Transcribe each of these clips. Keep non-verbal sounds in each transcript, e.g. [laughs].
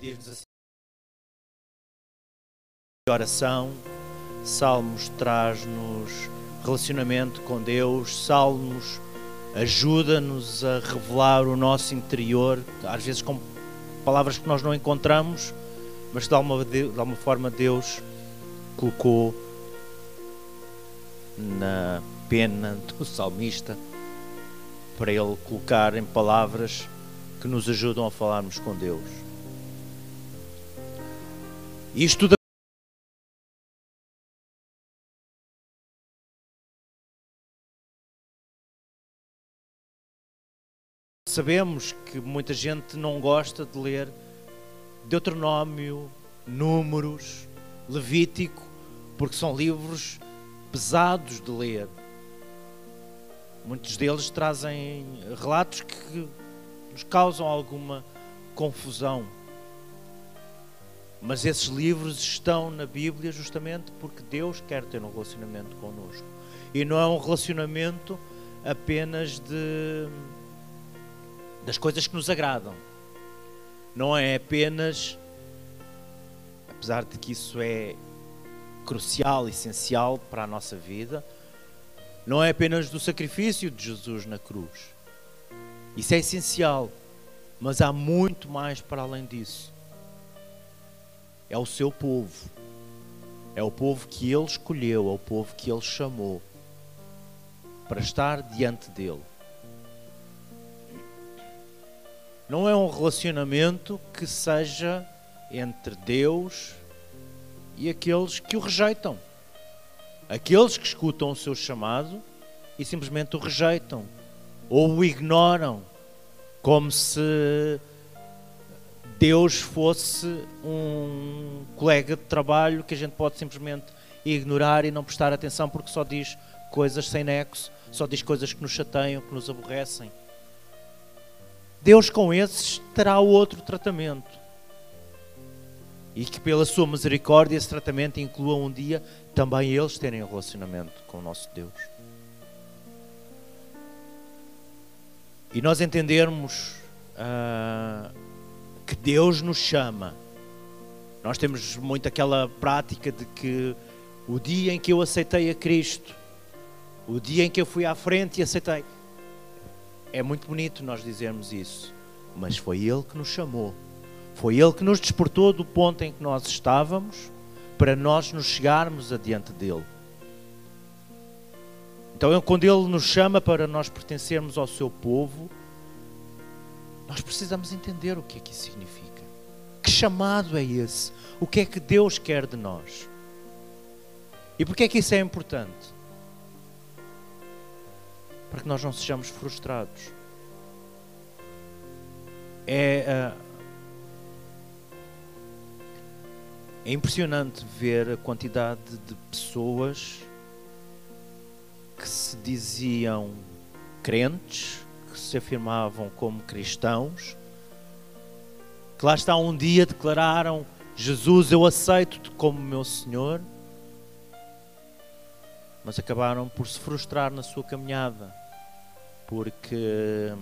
Diz-nos assim: oração, Salmos traz-nos relacionamento com Deus, Salmos ajuda-nos a revelar o nosso interior, às vezes com palavras que nós não encontramos, mas de alguma, de alguma forma Deus colocou na pena do salmista para ele colocar em palavras que nos ajudam a falarmos com Deus. Isto da Sabemos que muita gente não gosta de ler Deuteronômio, Números, Levítico, porque são livros pesados de ler. Muitos deles trazem relatos que nos causam alguma confusão. Mas esses livros estão na Bíblia justamente porque Deus quer ter um relacionamento connosco. E não é um relacionamento apenas de das coisas que nos agradam. Não é apenas, apesar de que isso é crucial, essencial para a nossa vida, não é apenas do sacrifício de Jesus na cruz. Isso é essencial, mas há muito mais para além disso. É o seu povo. É o povo que ele escolheu, é o povo que ele chamou para estar diante dele. Não é um relacionamento que seja entre Deus e aqueles que o rejeitam. Aqueles que escutam o seu chamado e simplesmente o rejeitam ou o ignoram, como se Deus fosse um colega de trabalho que a gente pode simplesmente ignorar e não prestar atenção porque só diz coisas sem nexo, só diz coisas que nos chateiam, que nos aborrecem. Deus com esses terá outro tratamento. E que pela sua misericórdia esse tratamento inclua um dia também eles terem um relacionamento com o nosso Deus. E nós entendermos uh, que Deus nos chama. Nós temos muito aquela prática de que o dia em que eu aceitei a Cristo, o dia em que eu fui à frente e aceitei, é muito bonito nós dizermos isso, mas foi Ele que nos chamou. Foi Ele que nos despertou do ponto em que nós estávamos para nós nos chegarmos adiante dele. Então, quando Ele nos chama para nós pertencermos ao seu povo, nós precisamos entender o que é que isso significa. Que chamado é esse? O que é que Deus quer de nós? E porquê é que isso é importante? para que nós não sejamos frustrados. É, uh, é impressionante ver a quantidade de pessoas que se diziam crentes, que se afirmavam como cristãos, que lá está um dia declararam: Jesus, eu aceito-te como meu Senhor, mas acabaram por se frustrar na sua caminhada porque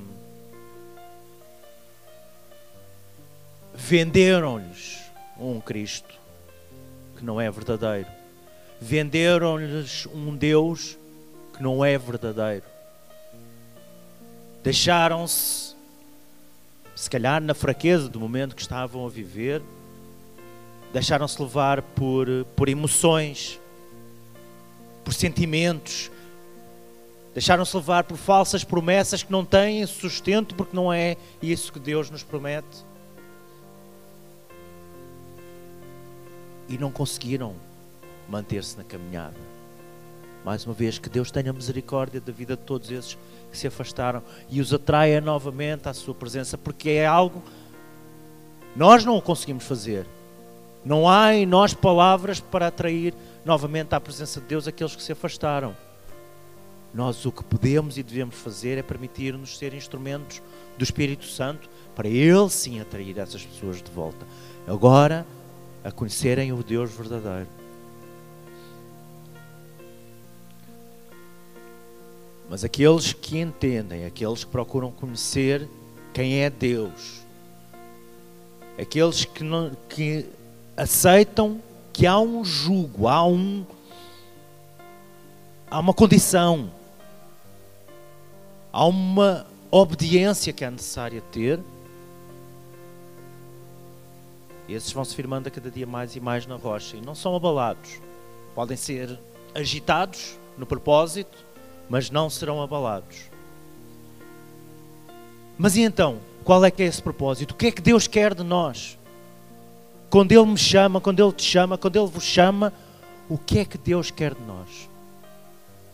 venderam-lhes um Cristo que não é verdadeiro. Venderam-lhes um Deus que não é verdadeiro. Deixaram-se, se calhar na fraqueza do momento que estavam a viver, deixaram-se levar por, por emoções, por sentimentos, Deixaram-se levar por falsas promessas que não têm sustento, porque não é isso que Deus nos promete. E não conseguiram manter-se na caminhada. Mais uma vez, que Deus tenha misericórdia da vida de todos esses que se afastaram e os atraia novamente à sua presença, porque é algo nós não o conseguimos fazer. Não há em nós palavras para atrair novamente à presença de Deus aqueles que se afastaram. Nós o que podemos e devemos fazer é permitir-nos ser instrumentos do Espírito Santo para Ele sim atrair essas pessoas de volta. Agora, a conhecerem o Deus verdadeiro. Mas aqueles que entendem, aqueles que procuram conhecer quem é Deus, aqueles que, não, que aceitam que há um jugo, há um há uma condição, há uma obediência que é necessária ter. Esses vão se firmando a cada dia mais e mais na rocha e não são abalados. Podem ser agitados no propósito, mas não serão abalados. Mas e então? Qual é que é esse propósito? O que é que Deus quer de nós? Quando Ele me chama, quando Ele te chama, quando Ele vos chama, o que é que Deus quer de nós?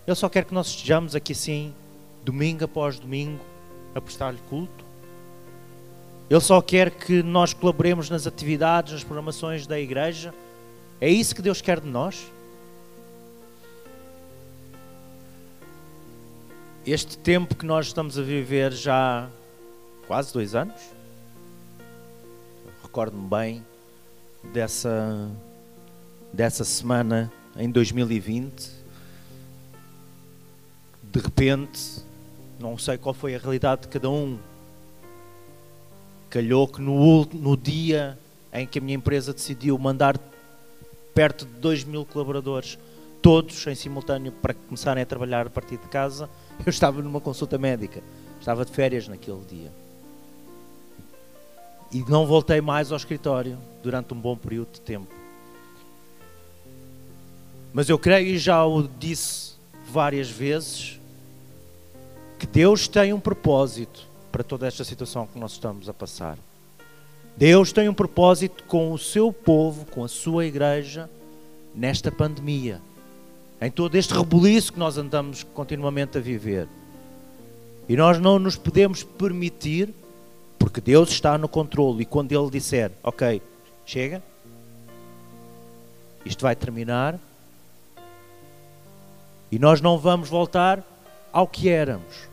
Ele só quer que nós estejamos aqui assim, domingo após domingo, a prestar-lhe culto. Ele só quer que nós colaboremos nas atividades, nas programações da igreja. É isso que Deus quer de nós? Este tempo que nós estamos a viver já quase dois anos, recordo-me bem, dessa, dessa semana em 2020. De repente, não sei qual foi a realidade de cada um. Calhou que no, no dia em que a minha empresa decidiu mandar perto de 2 mil colaboradores, todos em simultâneo, para começarem a trabalhar a partir de casa, eu estava numa consulta médica. Estava de férias naquele dia. E não voltei mais ao escritório durante um bom período de tempo. Mas eu creio e já o disse várias vezes que Deus tem um propósito para toda esta situação que nós estamos a passar. Deus tem um propósito com o seu povo, com a sua igreja, nesta pandemia, em todo este rebuliço que nós andamos continuamente a viver. E nós não nos podemos permitir, porque Deus está no controle, e quando Ele disser, ok, Chega. Isto vai terminar. E nós não vamos voltar ao que éramos.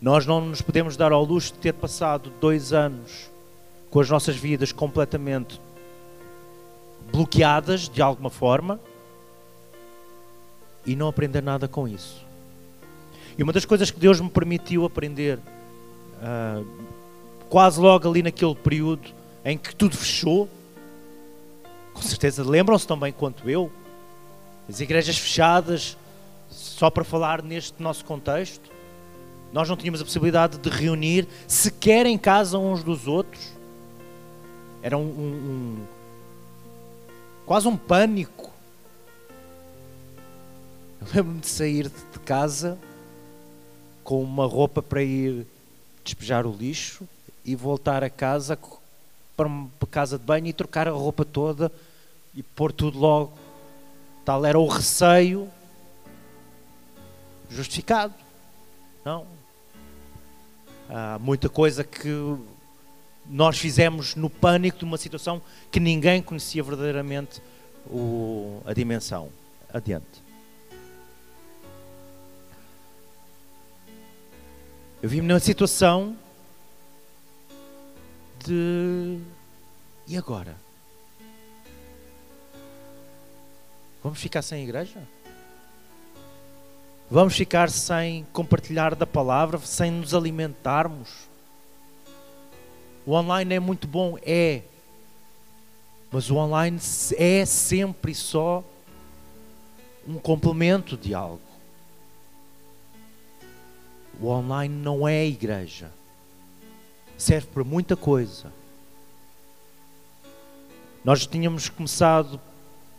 Nós não nos podemos dar ao luxo de ter passado dois anos com as nossas vidas completamente bloqueadas de alguma forma e não aprender nada com isso. E uma das coisas que Deus me permitiu aprender, uh, quase logo ali naquele período, em que tudo fechou. Com certeza lembram-se também quanto eu. As igrejas fechadas, só para falar neste nosso contexto. Nós não tínhamos a possibilidade de reunir sequer em casa uns dos outros. Era um, um, um quase um pânico. Eu lembro-me de sair de casa com uma roupa para ir despejar o lixo e voltar a casa para uma casa de banho e trocar a roupa toda e pôr tudo logo. Tal era o receio justificado. Não. Há muita coisa que nós fizemos no pânico de uma situação que ninguém conhecia verdadeiramente o, a dimensão. Adiante. Eu vi-me numa situação de. E agora? Vamos ficar sem igreja? Vamos ficar sem compartilhar da palavra, sem nos alimentarmos? O online é muito bom, é. Mas o online é sempre só um complemento de algo. O online não é igreja serve para muita coisa. Nós tínhamos começado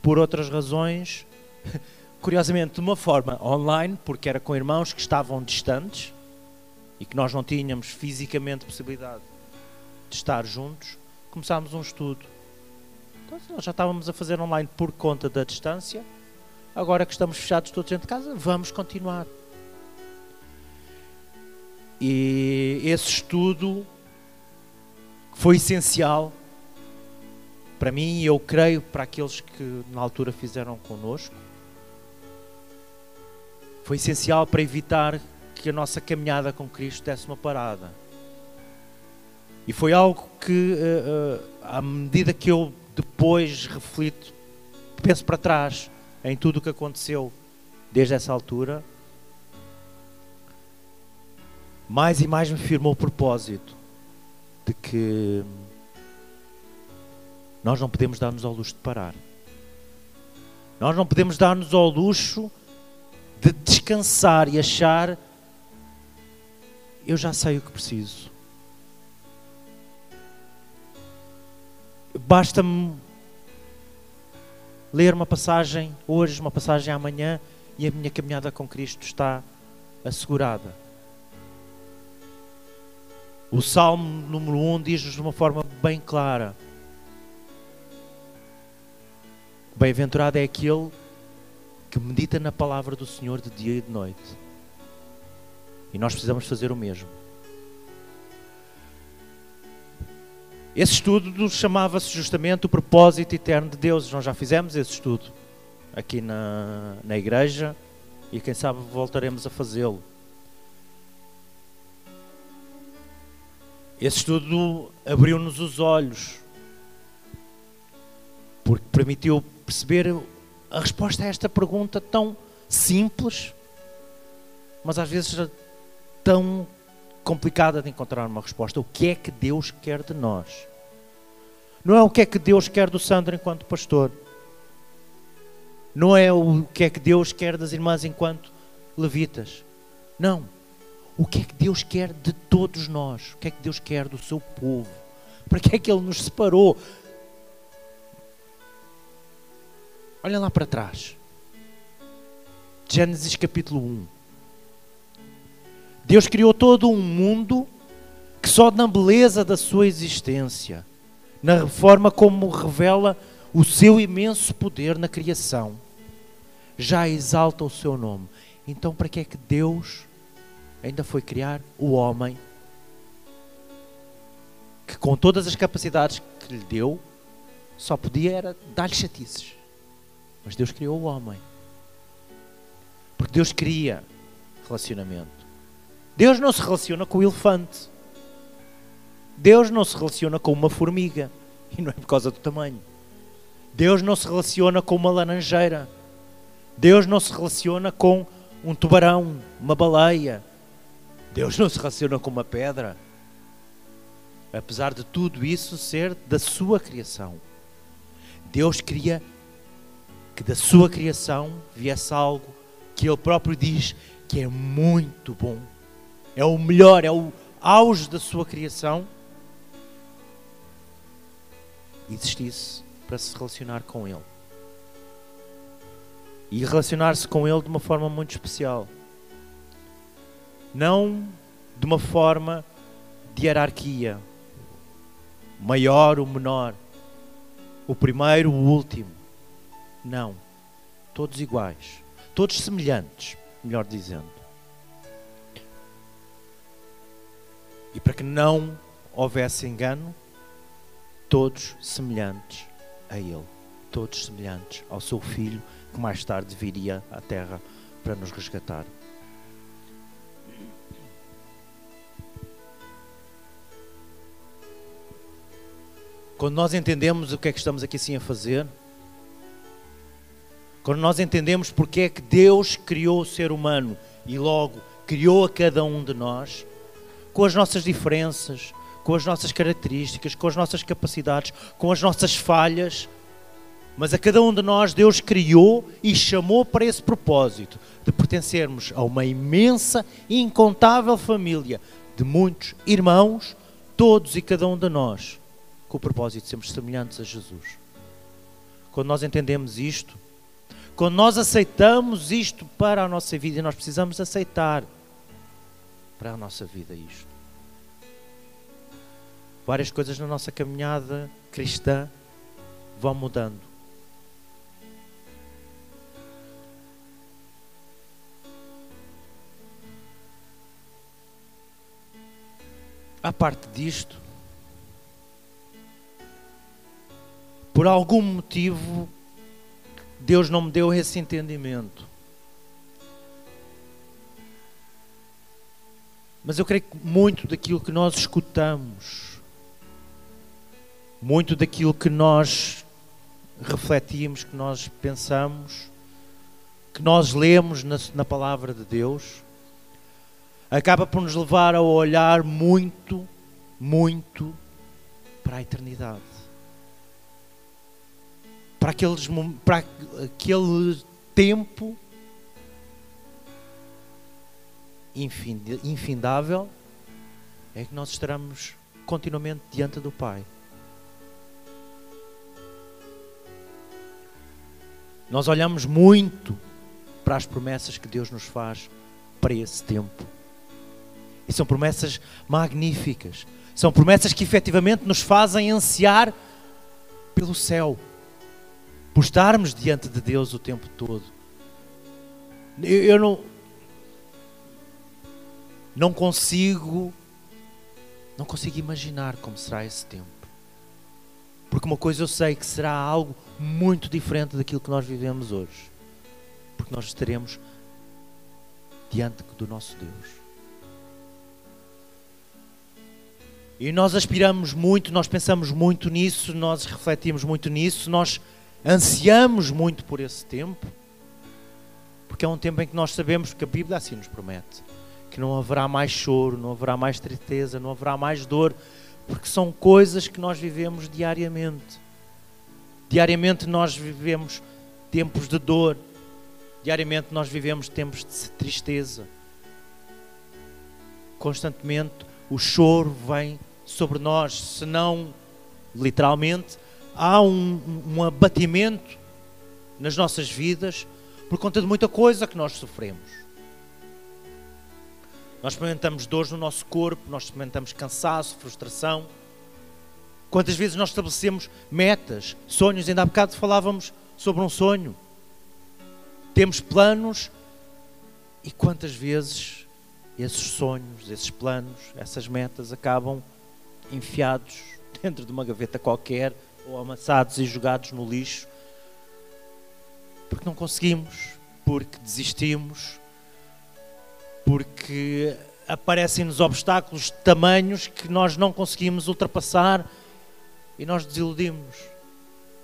por outras razões, [laughs] curiosamente de uma forma online, porque era com irmãos que estavam distantes e que nós não tínhamos fisicamente possibilidade de estar juntos, começámos um estudo. Então, nós já estávamos a fazer online por conta da distância, agora que estamos fechados todos dentro de casa, vamos continuar. E esse estudo foi essencial para mim e eu creio para aqueles que na altura fizeram connosco. Foi essencial para evitar que a nossa caminhada com Cristo desse uma parada. E foi algo que, uh, uh, à medida que eu depois reflito, penso para trás em tudo o que aconteceu desde essa altura, mais e mais me firmou o propósito de que nós não podemos dar-nos ao luxo de parar. Nós não podemos dar-nos ao luxo de descansar e achar eu já sei o que preciso. Basta-me ler uma passagem hoje, uma passagem amanhã e a minha caminhada com Cristo está assegurada. O Salmo número 1 diz-nos de uma forma bem clara: Bem-aventurado é aquele que medita na palavra do Senhor de dia e de noite. E nós precisamos fazer o mesmo. Esse estudo chamava-se justamente o propósito eterno de Deus. Nós já fizemos esse estudo aqui na, na igreja e quem sabe voltaremos a fazê-lo. Esse estudo abriu-nos os olhos, porque permitiu perceber a resposta a esta pergunta tão simples, mas às vezes tão complicada de encontrar uma resposta. O que é que Deus quer de nós? Não é o que é que Deus quer do Sandro enquanto pastor. Não é o que é que Deus quer das irmãs enquanto levitas. Não o que é que Deus quer de todos nós, o que é que Deus quer do seu povo, para que é que Ele nos separou. Olha lá para trás, Gênesis capítulo 1. Deus criou todo um mundo que só na beleza da sua existência, na forma como revela o seu imenso poder na criação, já exalta o seu nome. Então, para que é que Deus ainda foi criar o homem que com todas as capacidades que lhe deu, só podia era dar-lhe chatices. Mas Deus criou o homem. Porque Deus cria relacionamento. Deus não se relaciona com o elefante. Deus não se relaciona com uma formiga. E não é por causa do tamanho. Deus não se relaciona com uma laranjeira. Deus não se relaciona com um tubarão, uma baleia, Deus não se relaciona com uma pedra. Apesar de tudo isso ser da sua criação. Deus queria que da sua criação viesse algo que Ele próprio diz que é muito bom. É o melhor, é o auge da sua criação. Existisse para se relacionar com Ele. E relacionar-se com Ele de uma forma muito especial não de uma forma de hierarquia, maior ou menor, o primeiro, o último. Não. Todos iguais. Todos semelhantes, melhor dizendo. E para que não houvesse engano, todos semelhantes a Ele. Todos semelhantes ao seu Filho, que mais tarde viria à Terra para nos resgatar. Quando nós entendemos o que é que estamos aqui assim a fazer, quando nós entendemos porque é que Deus criou o ser humano e logo criou a cada um de nós, com as nossas diferenças, com as nossas características, com as nossas capacidades, com as nossas falhas, mas a cada um de nós Deus criou e chamou para esse propósito de pertencermos a uma imensa e incontável família de muitos irmãos, todos e cada um de nós com o propósito de sermos semelhantes a Jesus. Quando nós entendemos isto, quando nós aceitamos isto para a nossa vida, e nós precisamos aceitar para a nossa vida isto. Várias coisas na nossa caminhada cristã vão mudando. A parte disto, por algum motivo, Deus não me deu esse entendimento. Mas eu creio que muito daquilo que nós escutamos, muito daquilo que nós refletimos, que nós pensamos, que nós lemos na, na palavra de Deus, acaba por nos levar a olhar muito muito para a eternidade. Para, aqueles, para aquele tempo infindável é que nós estaremos continuamente diante do Pai. Nós olhamos muito para as promessas que Deus nos faz para esse tempo. E são promessas magníficas. São promessas que efetivamente nos fazem ansiar pelo céu, por estarmos diante de Deus o tempo todo. Eu, eu não, não consigo, não consigo imaginar como será esse tempo. Porque uma coisa eu sei que será algo muito diferente daquilo que nós vivemos hoje. Porque nós estaremos diante do nosso Deus. E nós aspiramos muito, nós pensamos muito nisso, nós refletimos muito nisso, nós ansiamos muito por esse tempo, porque é um tempo em que nós sabemos que a Bíblia assim nos promete que não haverá mais choro, não haverá mais tristeza, não haverá mais dor, porque são coisas que nós vivemos diariamente. Diariamente nós vivemos tempos de dor, diariamente nós vivemos tempos de tristeza. Constantemente o choro vem sobre nós, se não literalmente, há um, um abatimento nas nossas vidas por conta de muita coisa que nós sofremos. Nós experimentamos dores no nosso corpo, nós experimentamos cansaço, frustração. Quantas vezes nós estabelecemos metas, sonhos, ainda há bocado falávamos sobre um sonho. Temos planos e quantas vezes esses sonhos, esses planos, essas metas acabam enfiados [laughs] dentro de uma gaveta qualquer ou amassados e jogados no lixo porque não conseguimos, porque desistimos, porque aparecem-nos obstáculos tamanhos que nós não conseguimos ultrapassar e nós desiludimos.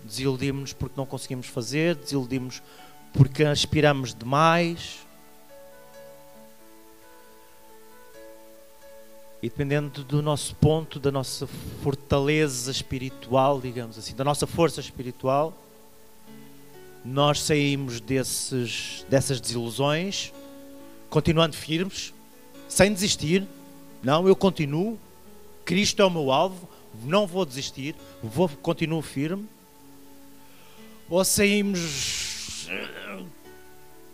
Desiludimos porque não conseguimos fazer, desiludimos porque aspiramos demais. E dependendo do nosso ponto, da nossa fortaleza espiritual, digamos assim, da nossa força espiritual, nós saímos desses, dessas desilusões continuando firmes, sem desistir. Não, eu continuo. Cristo é o meu alvo, não vou desistir, vou continuo firme. Ou saímos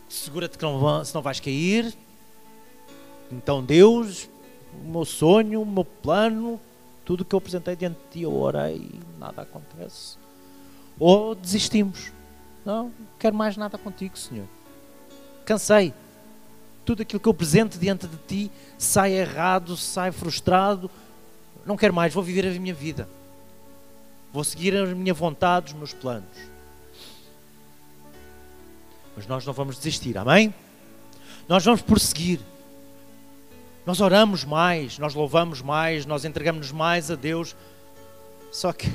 segura-te que não, se não vais cair. Então Deus, o meu sonho, o meu plano, tudo que eu apresentei diante de ti, eu orei e nada acontece. Ou desistimos. Não, quero mais nada contigo, Senhor. Cansei tudo aquilo que eu apresento diante de ti sai errado, sai frustrado. Não quero mais, vou viver a minha vida. Vou seguir a minha vontade, os meus planos. Mas nós não vamos desistir, amém? Nós vamos prosseguir. Nós oramos mais, nós louvamos mais, nós entregamos-nos mais a Deus. Só que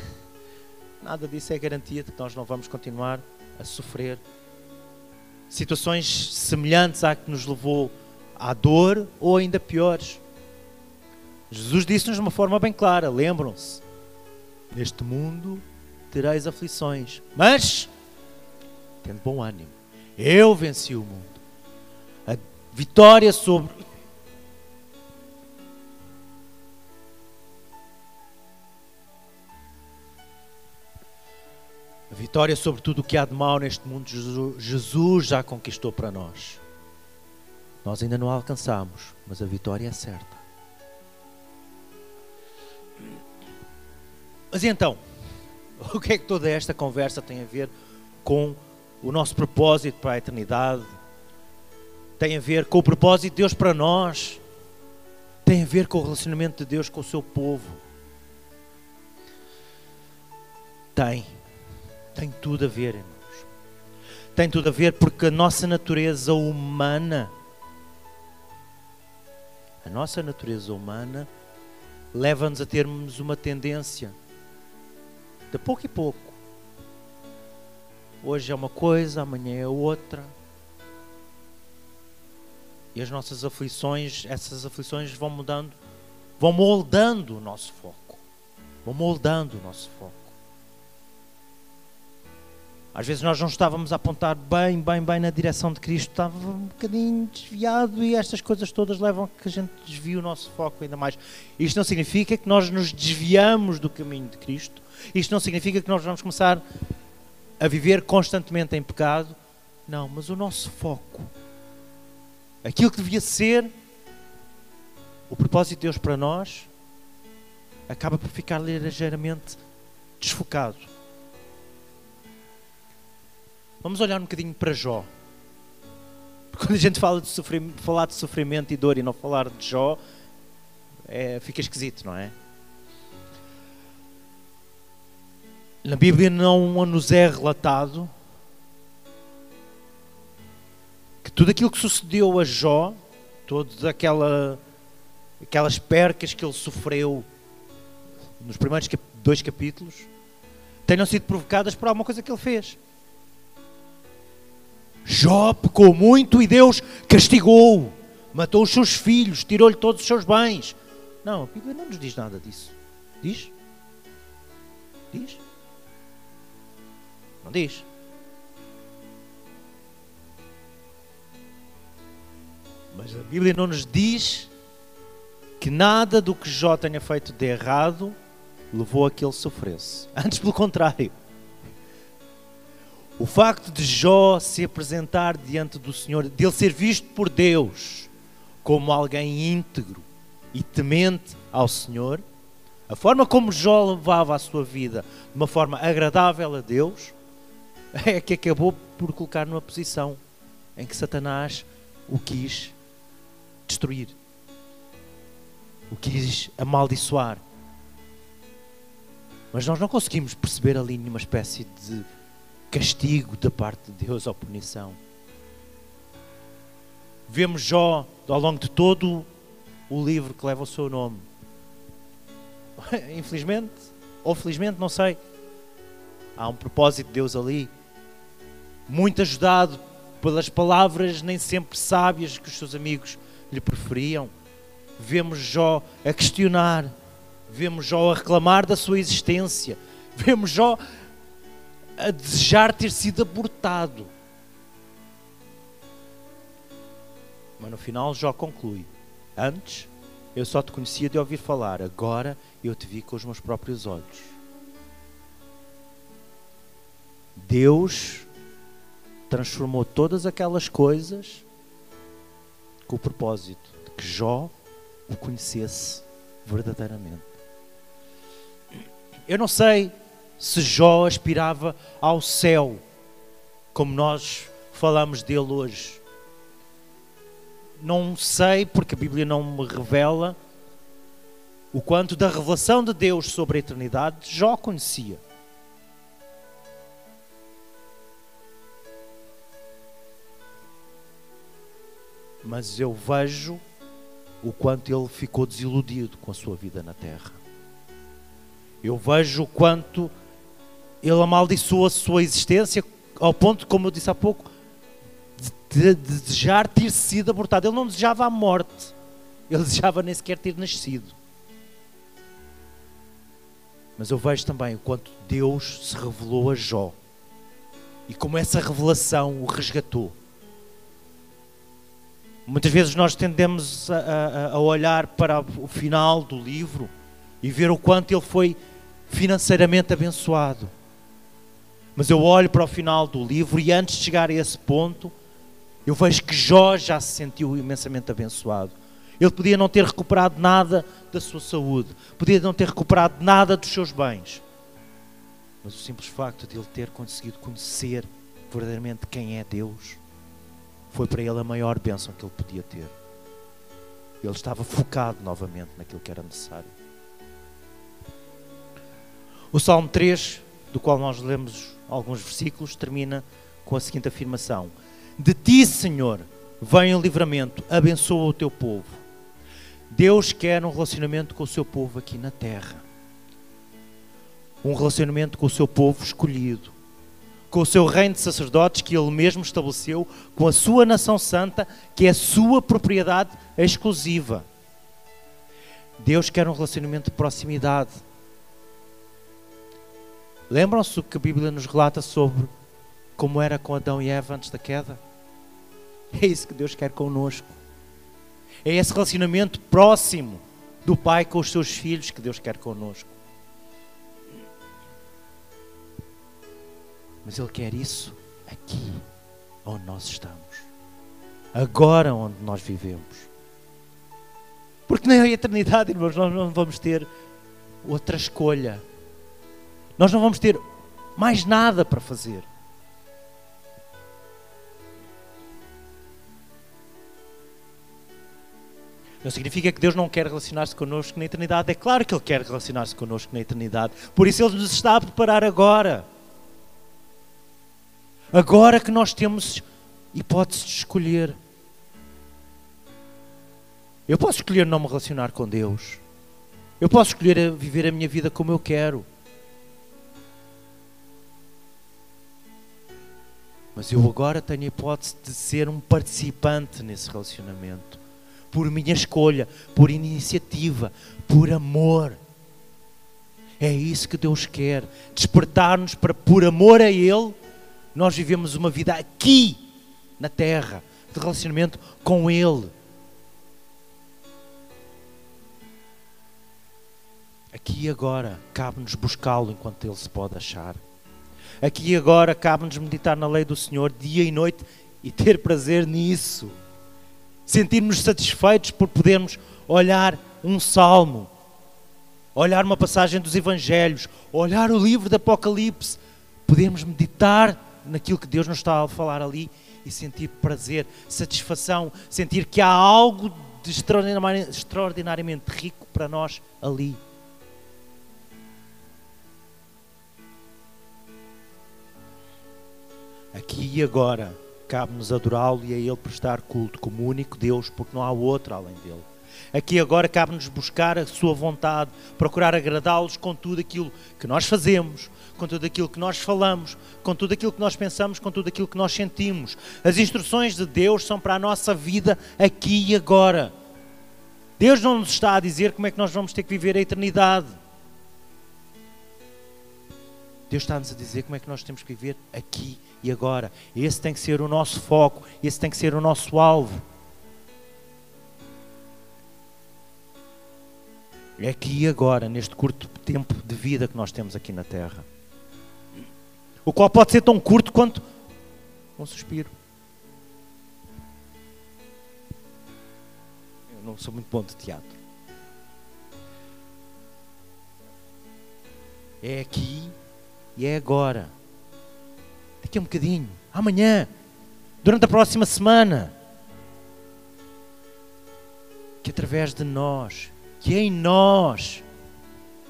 [laughs] nada disso é garantia de que nós não vamos continuar a sofrer situações semelhantes à que nos levou à dor ou ainda piores. Jesus disse-nos de uma forma bem clara: lembram-se, neste mundo tereis aflições, mas tendo bom ânimo, eu venci o mundo. A vitória sobre vitória sobre tudo o que há de mal neste mundo, Jesus já conquistou para nós. Nós ainda não a alcançamos, mas a vitória é certa. Mas então, [laughs] o que é que toda esta conversa tem a ver com o nosso propósito para a eternidade? Tem a ver com o propósito de Deus para nós? Tem a ver com o relacionamento de Deus com o seu povo? Tem. Tem tudo a ver, irmãos. Tem tudo a ver porque a nossa natureza humana, a nossa natureza humana, leva-nos a termos uma tendência de pouco e pouco. Hoje é uma coisa, amanhã é outra. E as nossas aflições, essas aflições vão mudando vão moldando o nosso foco. Vão moldando o nosso foco. Às vezes nós não estávamos a apontar bem, bem, bem na direção de Cristo, estava um bocadinho desviado e estas coisas todas levam a que a gente desvie o nosso foco ainda mais. Isto não significa que nós nos desviamos do caminho de Cristo, isto não significa que nós vamos começar a viver constantemente em pecado, não, mas o nosso foco, aquilo que devia ser o propósito de Deus para nós, acaba por ficar ligeiramente desfocado. Vamos olhar um bocadinho para Jó. Quando a gente fala de sofrimento, falar de sofrimento e dor e não falar de Jó, é, fica esquisito, não é? Na Bíblia não nos é relatado que tudo aquilo que sucedeu a Jó, todas aquela, aquelas percas que ele sofreu nos primeiros dois capítulos, tenham sido provocadas por alguma coisa que ele fez. Jó pecou muito e Deus castigou, matou os seus filhos, tirou-lhe todos os seus bens. Não, a Bíblia não nos diz nada disso. Diz? Diz? Não diz? Mas a Bíblia não nos diz que nada do que Jó tenha feito de errado levou a que ele sofresse. Antes, pelo contrário. O facto de Jó se apresentar diante do Senhor, de ele ser visto por Deus como alguém íntegro e temente ao Senhor, a forma como Jó levava a sua vida de uma forma agradável a Deus, é que acabou por colocar numa posição em que Satanás o quis destruir, o quis amaldiçoar. Mas nós não conseguimos perceber ali nenhuma espécie de castigo da parte de Deus ou punição. Vemos Jó ao longo de todo o livro que leva o seu nome. [laughs] Infelizmente, ou felizmente, não sei. Há um propósito de Deus ali, muito ajudado pelas palavras nem sempre sábias que os seus amigos lhe preferiam. Vemos Jó a questionar, vemos Jó a reclamar da sua existência, vemos Jó a desejar ter sido abortado. Mas no final Jó conclui: Antes eu só te conhecia de ouvir falar, agora eu te vi com os meus próprios olhos. Deus transformou todas aquelas coisas com o propósito de que Jó o conhecesse verdadeiramente. Eu não sei se Jó aspirava ao céu, como nós falamos dele hoje. Não sei, porque a Bíblia não me revela o quanto da revelação de Deus sobre a eternidade Jó conhecia. Mas eu vejo o quanto ele ficou desiludido com a sua vida na terra. Eu vejo o quanto ele amaldiçoou a sua existência ao ponto, como eu disse há pouco, de, de desejar ter sido abortado. Ele não desejava a morte, ele desejava nem sequer ter nascido. Mas eu vejo também o quanto Deus se revelou a Jó e como essa revelação o resgatou. Muitas vezes nós tendemos a, a, a, olhar para o final do livro e ver o quanto ele foi financeiramente abençoado. Mas eu olho para o final do livro e antes de chegar a esse ponto, eu vejo que Jó já se sentiu imensamente abençoado. Ele podia não ter recuperado nada da sua saúde, podia não ter recuperado nada dos seus bens. Mas o simples facto de ele ter conseguido conhecer verdadeiramente quem é Deus, foi para ele a maior bênção que ele podia ter. Ele estava focado novamente naquilo que era necessário. O Salmo 3, do qual nós lemos alguns versículos, termina com a seguinte afirmação: De ti, Senhor, vem o livramento, abençoa o teu povo. Deus quer um relacionamento com o seu povo aqui na terra. Um relacionamento com o seu povo escolhido. Com o seu reino de sacerdotes que ele mesmo estabeleceu, com a sua nação santa, que é sua propriedade exclusiva. Deus quer um relacionamento de proximidade. Lembram-se o que a Bíblia nos relata sobre como era com Adão e Eva antes da queda? É isso que Deus quer connosco. É esse relacionamento próximo do pai com os seus filhos que Deus quer connosco. Mas Ele quer isso aqui, onde nós estamos. Agora, onde nós vivemos. Porque na eternidade, irmãos, nós não vamos ter outra escolha. Nós não vamos ter mais nada para fazer. Não significa que Deus não quer relacionar-se connosco na eternidade. É claro que Ele quer relacionar-se connosco na eternidade. Por isso Ele nos está a preparar agora. Agora que nós temos hipótese de escolher. Eu posso escolher não me relacionar com Deus. Eu posso escolher viver a minha vida como eu quero. Mas eu agora tenho a hipótese de ser um participante nesse relacionamento por minha escolha, por iniciativa, por amor. É isso que Deus quer, despertar-nos para, por amor a Ele, nós vivemos uma vida aqui, na terra, de relacionamento com Ele. Aqui e agora, cabe-nos buscá-lo enquanto Ele se pode achar. Aqui e agora, cabe-nos meditar na lei do Senhor dia e noite e ter prazer nisso sentirmos satisfeitos por podermos olhar um salmo, olhar uma passagem dos Evangelhos, olhar o livro do Apocalipse, podermos meditar naquilo que Deus nos está a falar ali e sentir prazer, satisfação, sentir que há algo de extraordinariamente rico para nós ali. Aqui e agora cabe-nos adorá-lo e a Ele prestar culto como único Deus, porque não há outro além dele. Aqui agora cabe-nos buscar a Sua vontade, procurar agradá-los com tudo aquilo que nós fazemos, com tudo aquilo que nós falamos, com tudo aquilo que nós pensamos, com tudo aquilo que nós sentimos. As instruções de Deus são para a nossa vida aqui e agora. Deus não nos está a dizer como é que nós vamos ter que viver a eternidade. Deus está-nos a dizer como é que nós temos que viver aqui e agora. Esse tem que ser o nosso foco, esse tem que ser o nosso alvo. É aqui e agora, neste curto tempo de vida que nós temos aqui na Terra. O qual pode ser tão curto quanto um suspiro. Eu não sou muito bom de teatro. É aqui e é agora. Daqui a um bocadinho, amanhã, durante a próxima semana. Que através de nós, que em nós,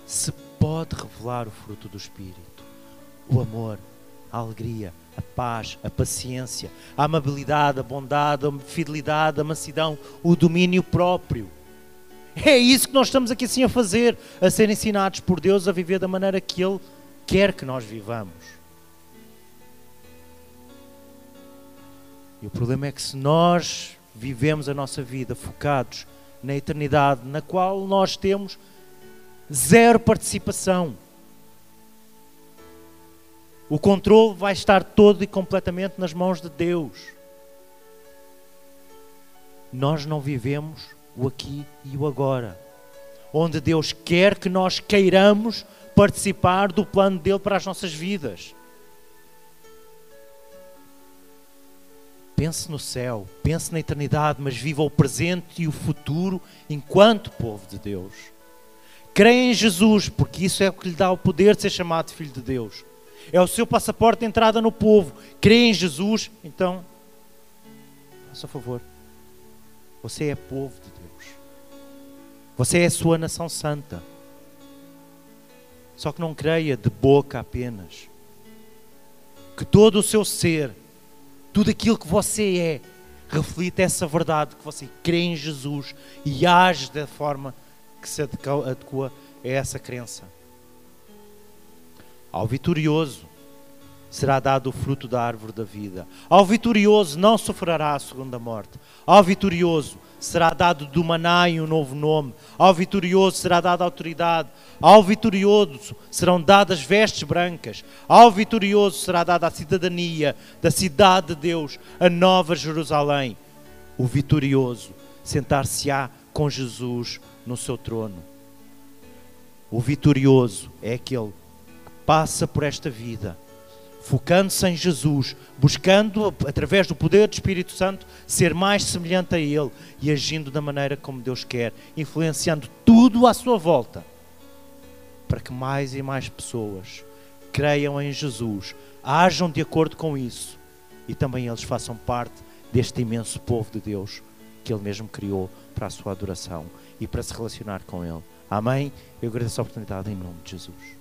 se pode revelar o fruto do Espírito: o amor, a alegria, a paz, a paciência, a amabilidade, a bondade, a fidelidade, a mansidão, o domínio próprio. É isso que nós estamos aqui assim a fazer, a ser ensinados por Deus a viver da maneira que Ele quer que nós vivamos. E o problema é que se nós vivemos a nossa vida focados na eternidade, na qual nós temos zero participação, o controle vai estar todo e completamente nas mãos de Deus. Nós não vivemos o aqui e o agora, onde Deus quer que nós queiramos participar do plano dele para as nossas vidas. Pense no céu, pense na eternidade, mas viva o presente e o futuro enquanto povo de Deus. Creia em Jesus, porque isso é o que lhe dá o poder de ser chamado filho de Deus. É o seu passaporte de entrada no povo. Creia em Jesus, então, faça favor. Você é povo de Deus. Você é a sua nação santa. Só que não creia de boca apenas. Que todo o seu ser tudo aquilo que você é, reflita essa verdade, que você crê em Jesus e age da forma que se adequa a essa crença. Ao vitorioso será dado o fruto da árvore da vida. Ao vitorioso não sofrerá a segunda morte. Ao vitorioso será dado do Manai um novo nome. Ao vitorioso será dada autoridade. Ao vitorioso serão dadas vestes brancas. Ao vitorioso será dada a cidadania da cidade de Deus, a nova Jerusalém. O vitorioso sentar-se-á com Jesus no seu trono. O vitorioso é aquele que passa por esta vida focando-se em Jesus, buscando, através do poder do Espírito Santo, ser mais semelhante a Ele e agindo da maneira como Deus quer, influenciando tudo à sua volta, para que mais e mais pessoas creiam em Jesus, ajam de acordo com isso e também eles façam parte deste imenso povo de Deus que Ele mesmo criou para a sua adoração e para se relacionar com Ele. Amém? Eu agradeço a oportunidade em nome de Jesus.